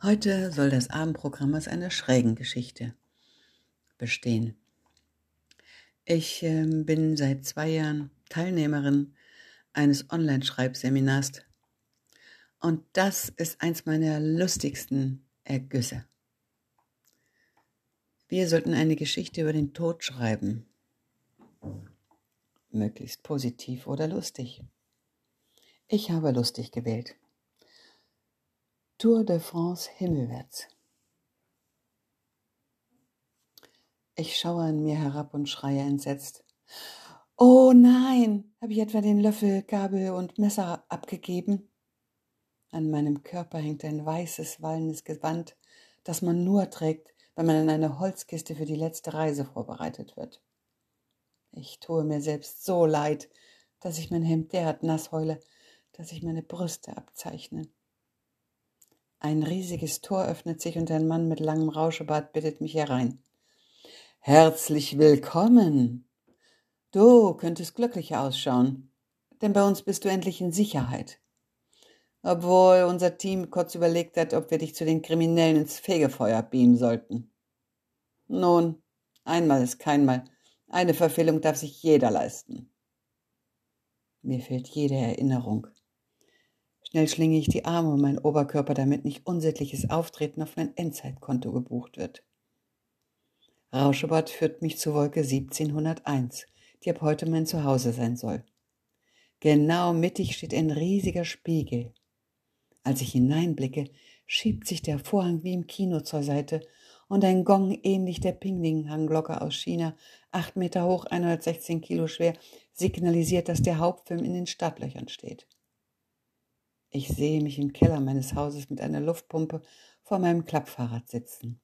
Heute soll das Abendprogramm aus einer schrägen Geschichte bestehen. Ich äh, bin seit zwei Jahren Teilnehmerin eines Online-Schreibseminars und das ist eins meiner lustigsten Ergüsse. Wir sollten eine Geschichte über den Tod schreiben. Möglichst positiv oder lustig. Ich habe lustig gewählt. Tour de France himmelwärts. Ich schaue an mir herab und schreie entsetzt. Oh nein, habe ich etwa den Löffel, Gabel und Messer abgegeben? An meinem Körper hängt ein weißes, wallendes Gewand, das man nur trägt, wenn man in eine Holzkiste für die letzte Reise vorbereitet wird. Ich tue mir selbst so leid, dass ich mein Hemd derart nass heule, dass sich meine Brüste abzeichnen. Ein riesiges Tor öffnet sich und ein Mann mit langem Rauschebart bittet mich herein. Herzlich willkommen. Du könntest glücklicher ausschauen, denn bei uns bist du endlich in Sicherheit. Obwohl unser Team kurz überlegt hat, ob wir dich zu den Kriminellen ins Fegefeuer beamen sollten. Nun, einmal ist keinmal. Eine Verfehlung darf sich jeder leisten. Mir fehlt jede Erinnerung. Schnell schlinge ich die Arme um meinen Oberkörper, damit nicht unsittliches Auftreten auf mein Endzeitkonto gebucht wird. Rauschebad führt mich zur Wolke 1701, die ab heute mein Zuhause sein soll. Genau mittig steht ein riesiger Spiegel. Als ich hineinblicke, schiebt sich der Vorhang wie im Kino zur Seite und ein Gong ähnlich der Pingling-Hangglocke aus China, acht Meter hoch, 116 Kilo schwer, signalisiert, dass der Hauptfilm in den Stadtlöchern steht. Ich sehe mich im Keller meines Hauses mit einer Luftpumpe vor meinem Klappfahrrad sitzen.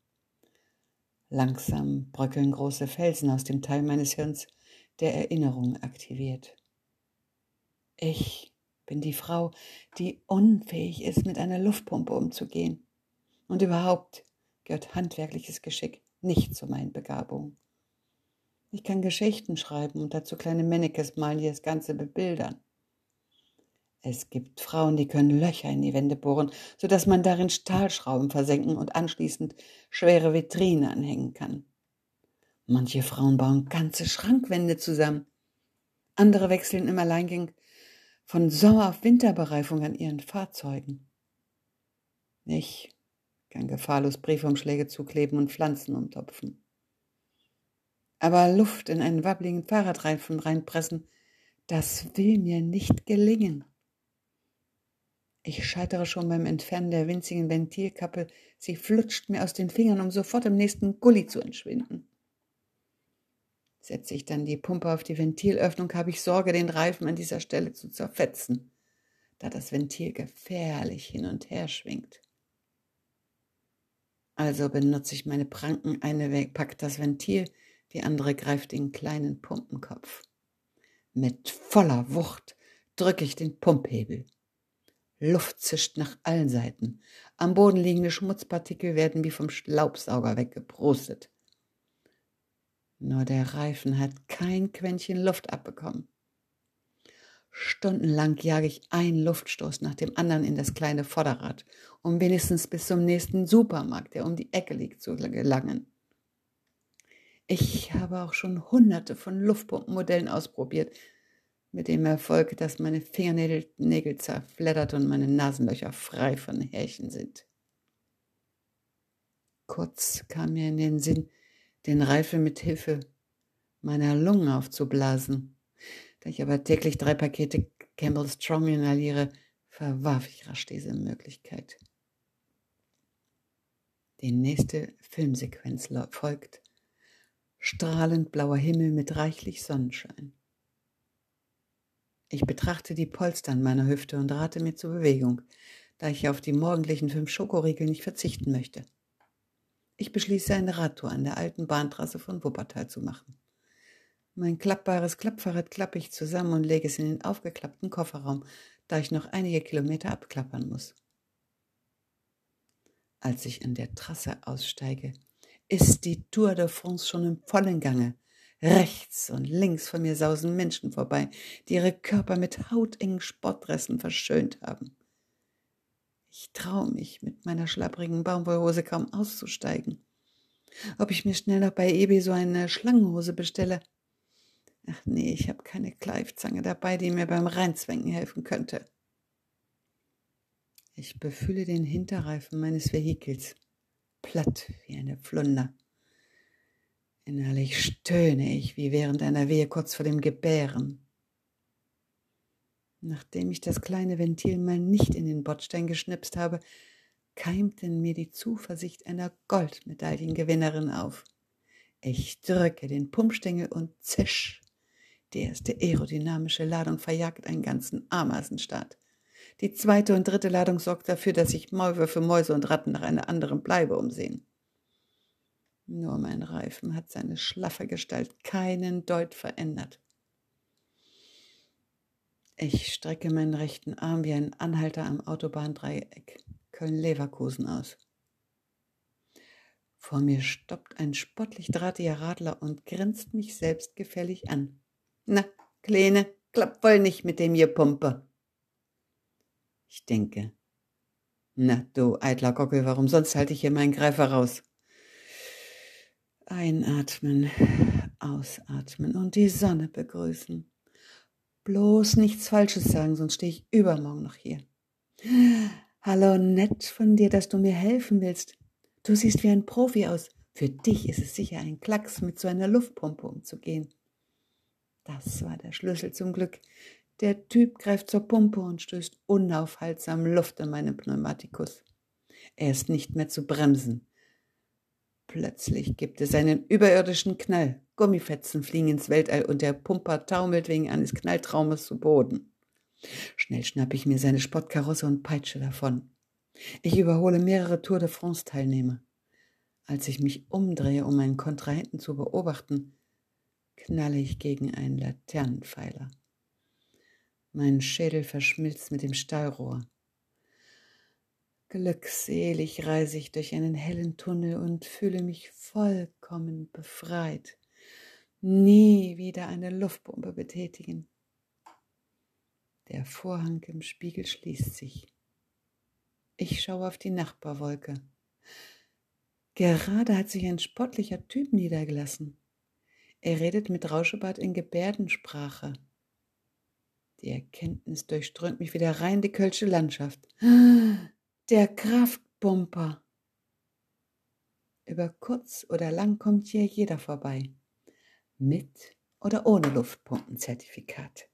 Langsam bröckeln große Felsen aus dem Teil meines Hirns, der Erinnerung aktiviert. Ich bin die Frau, die unfähig ist, mit einer Luftpumpe umzugehen. Und überhaupt gehört handwerkliches Geschick nicht zu meinen Begabungen. Ich kann Geschichten schreiben und dazu kleine Mannekes malen, die das Ganze bebildern. Es gibt Frauen, die können Löcher in die Wände bohren, sodass man darin Stahlschrauben versenken und anschließend schwere Vitrine anhängen kann. Manche Frauen bauen ganze Schrankwände zusammen. Andere wechseln im Alleingang von Sommer- auf Winterbereifung an ihren Fahrzeugen. Ich kann gefahrlos Briefumschläge zukleben und Pflanzen umtopfen. Aber Luft in einen wabbligen Fahrradreifen reinpressen, das will mir nicht gelingen. Ich scheitere schon beim Entfernen der winzigen Ventilkappe. Sie flutscht mir aus den Fingern, um sofort im nächsten Gully zu entschwinden. Setze ich dann die Pumpe auf die Ventilöffnung, habe ich Sorge, den Reifen an dieser Stelle zu zerfetzen, da das Ventil gefährlich hin und her schwingt. Also benutze ich meine Pranken, eine weg, packt das Ventil, die andere greift den kleinen Pumpenkopf. Mit voller Wucht drücke ich den Pumphebel. Luft zischt nach allen Seiten. Am Boden liegende Schmutzpartikel werden wie vom Staubsauger weggeprostet. Nur der Reifen hat kein Quäntchen Luft abbekommen. Stundenlang jage ich einen Luftstoß nach dem anderen in das kleine Vorderrad, um wenigstens bis zum nächsten Supermarkt, der um die Ecke liegt, zu gelangen. Ich habe auch schon hunderte von Luftpumpenmodellen ausprobiert, mit dem Erfolg, dass meine Fingernägel zerfleddert und meine Nasenlöcher frei von Härchen sind. Kurz kam mir in den Sinn, den Reifen mit Hilfe meiner Lungen aufzublasen. Da ich aber täglich drei Pakete Campbell Strong inhaliere, verwarf ich rasch diese Möglichkeit. Die nächste Filmsequenz folgt. Strahlend blauer Himmel mit reichlich Sonnenschein. Ich betrachte die Polster an meiner Hüfte und rate mir zur Bewegung, da ich auf die morgendlichen fünf Schokoriegel nicht verzichten möchte. Ich beschließe, eine Radtour an der alten Bahntrasse von Wuppertal zu machen. Mein klappbares Klappfahrrad klappe ich zusammen und lege es in den aufgeklappten Kofferraum, da ich noch einige Kilometer abklappern muss. Als ich an der Trasse aussteige, ist die Tour de France schon im vollen Gange. Rechts und links von mir sausen Menschen vorbei, die ihre Körper mit hautengen Sportdressen verschönt haben. Ich traue mich, mit meiner schlapprigen Baumwollhose kaum auszusteigen. Ob ich mir schnell noch bei eBay so eine Schlangenhose bestelle? Ach nee, ich habe keine Kleifzange dabei, die mir beim Reinzwängen helfen könnte. Ich befühle den Hinterreifen meines Vehikels, platt wie eine Flunder. Innerlich stöhne ich wie während einer Wehe kurz vor dem Gebären. Nachdem ich das kleine Ventil mal nicht in den Bordstein geschnipst habe, keimt in mir die Zuversicht einer Goldmedaillengewinnerin auf. Ich drücke den Pumpstängel und zisch. Die erste aerodynamische Ladung verjagt einen ganzen Ameisenstaat. Die zweite und dritte Ladung sorgt dafür, dass sich Maulwürfe, Mäuse und Ratten nach einer anderen Bleibe umsehen. Nur mein Reifen hat seine schlaffe Gestalt keinen Deut verändert. Ich strecke meinen rechten Arm wie ein Anhalter am Autobahndreieck Köln-Leverkusen aus. Vor mir stoppt ein spottlich drahtiger Radler und grinst mich selbstgefällig an. Na, Kleine, klappt wohl nicht mit dem hier Pumpe. Ich denke, na du eitler Gockel, warum sonst halte ich hier meinen Greifer raus? Einatmen, ausatmen und die Sonne begrüßen. Bloß nichts Falsches sagen, sonst stehe ich übermorgen noch hier. Hallo, nett von dir, dass du mir helfen willst. Du siehst wie ein Profi aus. Für dich ist es sicher ein Klacks, mit so einer Luftpumpe umzugehen. Das war der Schlüssel zum Glück. Der Typ greift zur Pumpe und stößt unaufhaltsam Luft in meinen Pneumatikus. Er ist nicht mehr zu bremsen. Plötzlich gibt es einen überirdischen Knall. Gummifetzen fliegen ins Weltall und der Pumper taumelt wegen eines Knalltraumes zu Boden. Schnell schnappe ich mir seine Sportkarosse und peitsche davon. Ich überhole mehrere Tour de France-Teilnehmer. Als ich mich umdrehe, um meinen Kontrahenten zu beobachten, knalle ich gegen einen Laternenpfeiler. Mein Schädel verschmilzt mit dem Stahlrohr. Glückselig reise ich durch einen hellen Tunnel und fühle mich vollkommen befreit. Nie wieder eine Luftpumpe betätigen. Der Vorhang im Spiegel schließt sich. Ich schaue auf die Nachbarwolke. Gerade hat sich ein spottlicher Typ niedergelassen. Er redet mit Rauschebart in Gebärdensprache. Die Erkenntnis durchströmt mich wieder rein die kölsche Landschaft. Der Kraftpumper. Über kurz oder lang kommt hier jeder vorbei. Mit oder ohne Luftpumpenzertifikat.